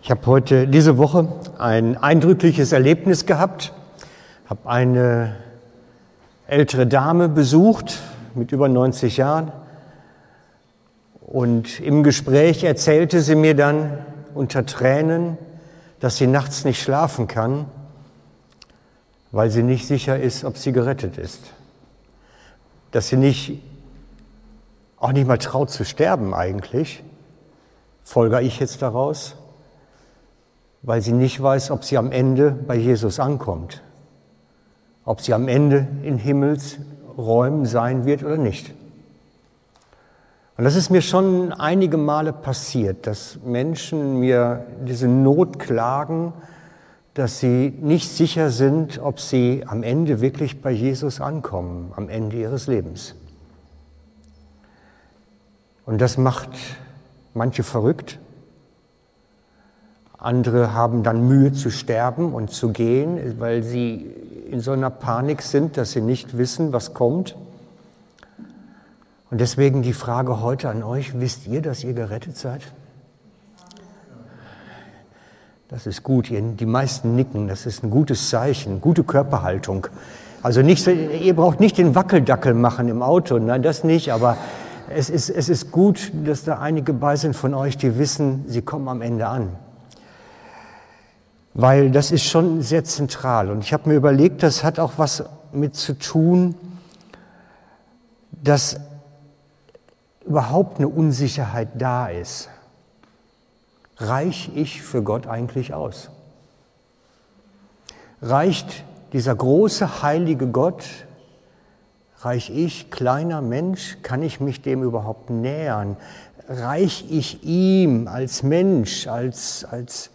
Ich habe heute diese Woche ein eindrückliches Erlebnis gehabt, habe eine ältere Dame besucht mit über 90 Jahren. Und im Gespräch erzählte sie mir dann unter Tränen, dass sie nachts nicht schlafen kann, weil sie nicht sicher ist, ob sie gerettet ist. Dass sie nicht, auch nicht mal traut zu sterben eigentlich, folge ich jetzt daraus, weil sie nicht weiß, ob sie am Ende bei Jesus ankommt, ob sie am Ende in Himmelsräumen sein wird oder nicht. Und das ist mir schon einige Male passiert, dass Menschen mir diese Not klagen, dass sie nicht sicher sind, ob sie am Ende wirklich bei Jesus ankommen, am Ende ihres Lebens. Und das macht manche verrückt. Andere haben dann Mühe zu sterben und zu gehen, weil sie in so einer Panik sind, dass sie nicht wissen, was kommt. Und deswegen die Frage heute an euch, wisst ihr, dass ihr gerettet seid? Das ist gut, die meisten nicken, das ist ein gutes Zeichen, gute Körperhaltung. Also nicht, ihr braucht nicht den Wackeldackel machen im Auto, nein, das nicht, aber es ist, es ist gut, dass da einige bei sind von euch, die wissen, sie kommen am Ende an. Weil das ist schon sehr zentral. Und ich habe mir überlegt, das hat auch was mit zu tun, dass überhaupt eine Unsicherheit da ist. Reich ich für Gott eigentlich aus? Reicht dieser große heilige Gott, reich ich, kleiner Mensch, kann ich mich dem überhaupt nähern? Reich ich ihm als Mensch, als, als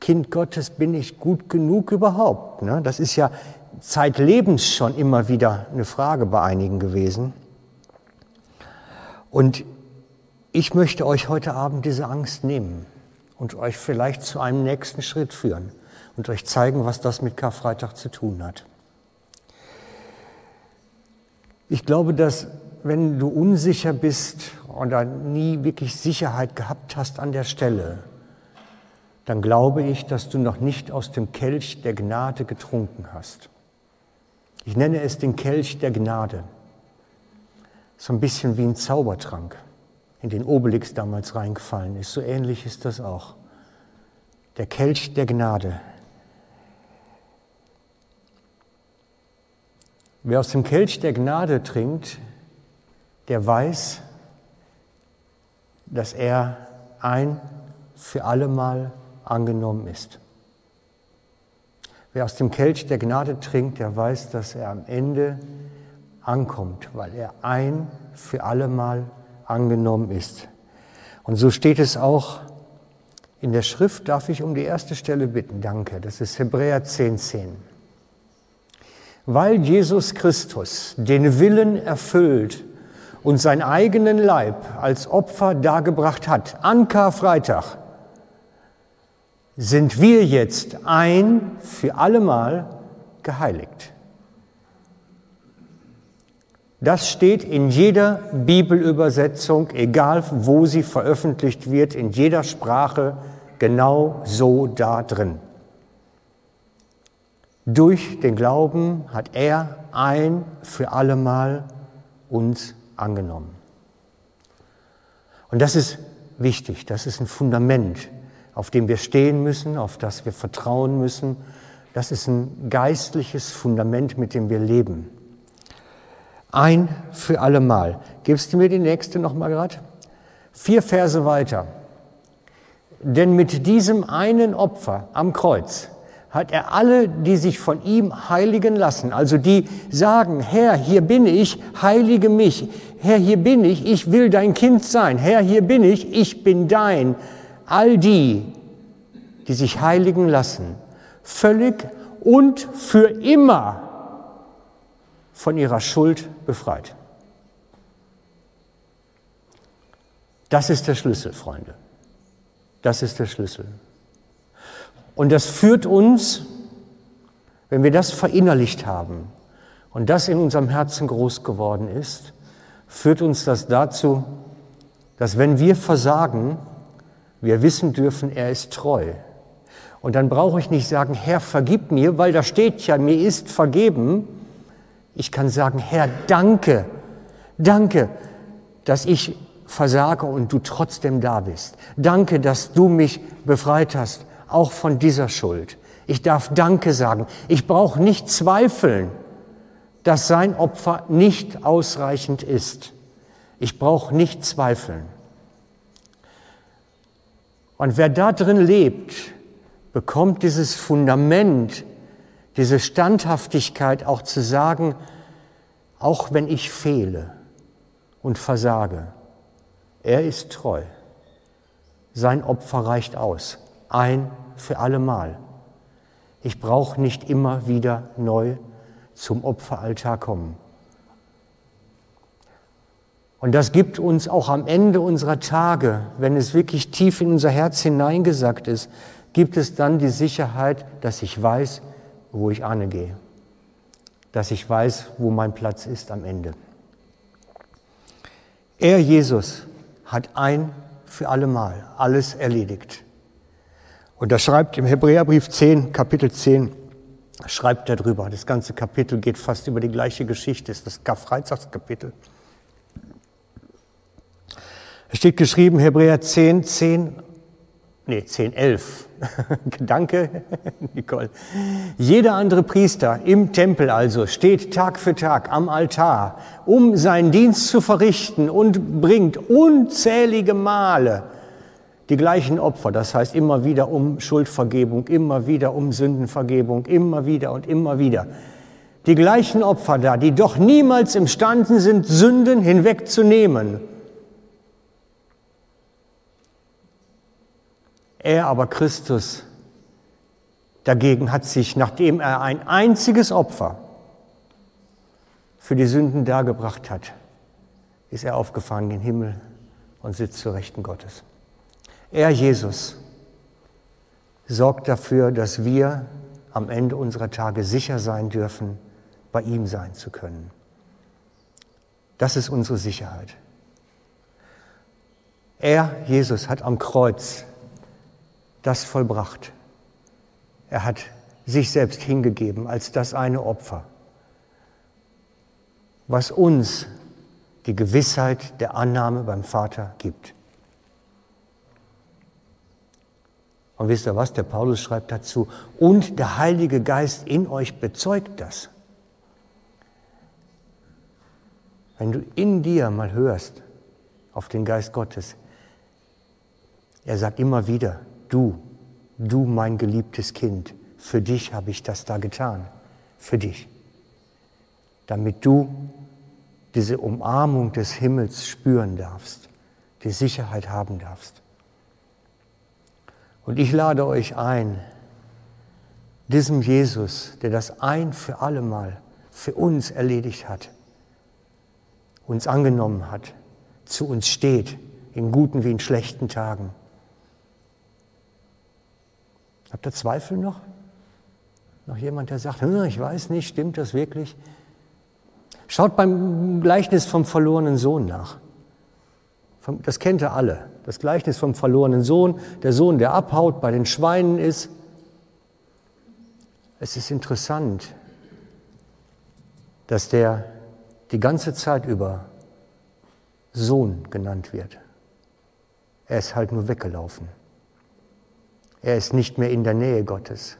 Kind Gottes, bin ich gut genug überhaupt? Ne? Das ist ja zeitlebens schon immer wieder eine Frage bei einigen gewesen. Und ich möchte euch heute Abend diese Angst nehmen und euch vielleicht zu einem nächsten Schritt führen und euch zeigen, was das mit Karfreitag zu tun hat. Ich glaube, dass wenn du unsicher bist oder nie wirklich Sicherheit gehabt hast an der Stelle, dann glaube ich, dass du noch nicht aus dem Kelch der Gnade getrunken hast. Ich nenne es den Kelch der Gnade so ein bisschen wie ein Zaubertrank, in den Obelix damals reingefallen ist. So ähnlich ist das auch. Der Kelch der Gnade. Wer aus dem Kelch der Gnade trinkt, der weiß, dass er ein für allemal angenommen ist. Wer aus dem Kelch der Gnade trinkt, der weiß, dass er am Ende ankommt, weil er ein für allemal angenommen ist. Und so steht es auch in der Schrift. Darf ich um die erste Stelle bitten? Danke. Das ist Hebräer 10,10. 10. Weil Jesus Christus den Willen erfüllt und seinen eigenen Leib als Opfer dargebracht hat, an Karfreitag, sind wir jetzt ein für allemal geheiligt. Das steht in jeder Bibelübersetzung, egal wo sie veröffentlicht wird, in jeder Sprache genau so da drin. Durch den Glauben hat er ein für allemal uns angenommen. Und das ist wichtig, das ist ein Fundament, auf dem wir stehen müssen, auf das wir vertrauen müssen. Das ist ein geistliches Fundament, mit dem wir leben. Ein für allemal. Gibst du mir die nächste noch mal gerade? Vier Verse weiter. Denn mit diesem einen Opfer am Kreuz hat er alle, die sich von ihm heiligen lassen, also die sagen, Herr, hier bin ich, heilige mich, Herr, hier bin ich, ich will dein Kind sein, Herr, hier bin ich, ich bin dein, all die, die sich heiligen lassen, völlig und für immer von ihrer Schuld befreit. Das ist der Schlüssel, Freunde. Das ist der Schlüssel. Und das führt uns, wenn wir das verinnerlicht haben und das in unserem Herzen groß geworden ist, führt uns das dazu, dass wenn wir versagen, wir wissen dürfen, er ist treu. Und dann brauche ich nicht sagen, Herr, vergib mir, weil da steht ja, mir ist vergeben. Ich kann sagen, Herr, danke, danke, dass ich versage und du trotzdem da bist. Danke, dass du mich befreit hast, auch von dieser Schuld. Ich darf Danke sagen. Ich brauche nicht zweifeln, dass sein Opfer nicht ausreichend ist. Ich brauche nicht zweifeln. Und wer da drin lebt, bekommt dieses Fundament, diese Standhaftigkeit auch zu sagen, auch wenn ich fehle und versage, er ist treu. Sein Opfer reicht aus, ein für allemal. Ich brauche nicht immer wieder neu zum Opferaltar kommen. Und das gibt uns auch am Ende unserer Tage, wenn es wirklich tief in unser Herz hineingesackt ist, gibt es dann die Sicherheit, dass ich weiß, wo ich angehe, dass ich weiß, wo mein Platz ist am Ende. Er, Jesus, hat ein für allemal alles erledigt. Und er schreibt im Hebräerbrief 10, Kapitel 10, schreibt er drüber. Das ganze Kapitel geht fast über die gleiche Geschichte, ist das Karfreitagskapitel. Es steht geschrieben, Hebräer 10, 10, nee, 10, 11. Danke, Nicole. Jeder andere Priester im Tempel also steht Tag für Tag am Altar, um seinen Dienst zu verrichten und bringt unzählige Male die gleichen Opfer. Das heißt immer wieder um Schuldvergebung, immer wieder um Sündenvergebung, immer wieder und immer wieder. Die gleichen Opfer da, die doch niemals imstanden sind, Sünden hinwegzunehmen Er aber Christus dagegen hat sich, nachdem er ein einziges Opfer für die Sünden dargebracht hat, ist er aufgefahren in den Himmel und sitzt zur Rechten Gottes. Er, Jesus, sorgt dafür, dass wir am Ende unserer Tage sicher sein dürfen, bei ihm sein zu können. Das ist unsere Sicherheit. Er, Jesus, hat am Kreuz das vollbracht. Er hat sich selbst hingegeben als das eine Opfer, was uns die Gewissheit der Annahme beim Vater gibt. Und wisst ihr was, der Paulus schreibt dazu, und der Heilige Geist in euch bezeugt das. Wenn du in dir mal hörst auf den Geist Gottes, er sagt immer wieder, du, du mein geliebtes Kind, für dich habe ich das da getan, für dich, damit du diese Umarmung des Himmels spüren darfst, die Sicherheit haben darfst. Und ich lade euch ein, diesem Jesus, der das ein für allemal für uns erledigt hat, uns angenommen hat, zu uns steht, in guten wie in schlechten Tagen, Habt ihr Zweifel noch? Noch jemand, der sagt, hm, ich weiß nicht, stimmt das wirklich? Schaut beim Gleichnis vom verlorenen Sohn nach. Das kennt ihr alle. Das Gleichnis vom verlorenen Sohn, der Sohn, der abhaut, bei den Schweinen ist. Es ist interessant, dass der die ganze Zeit über Sohn genannt wird. Er ist halt nur weggelaufen. Er ist nicht mehr in der Nähe Gottes.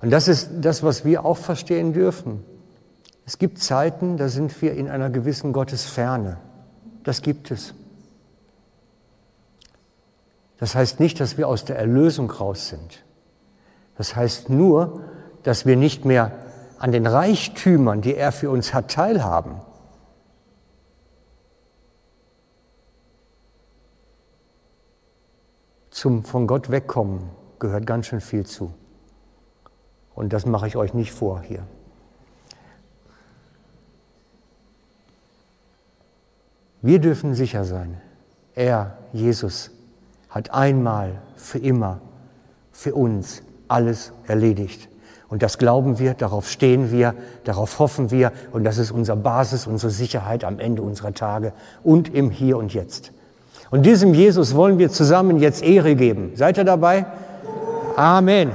Und das ist das, was wir auch verstehen dürfen. Es gibt Zeiten, da sind wir in einer gewissen Gottesferne. Das gibt es. Das heißt nicht, dass wir aus der Erlösung raus sind. Das heißt nur, dass wir nicht mehr an den Reichtümern, die er für uns hat, teilhaben. Zum von Gott wegkommen gehört ganz schön viel zu. Und das mache ich euch nicht vor hier. Wir dürfen sicher sein, er, Jesus, hat einmal für immer für uns alles erledigt. Und das glauben wir, darauf stehen wir, darauf hoffen wir und das ist unsere Basis, unsere Sicherheit am Ende unserer Tage und im Hier und Jetzt. Und diesem Jesus wollen wir zusammen jetzt Ehre geben. Seid ihr dabei? Amen.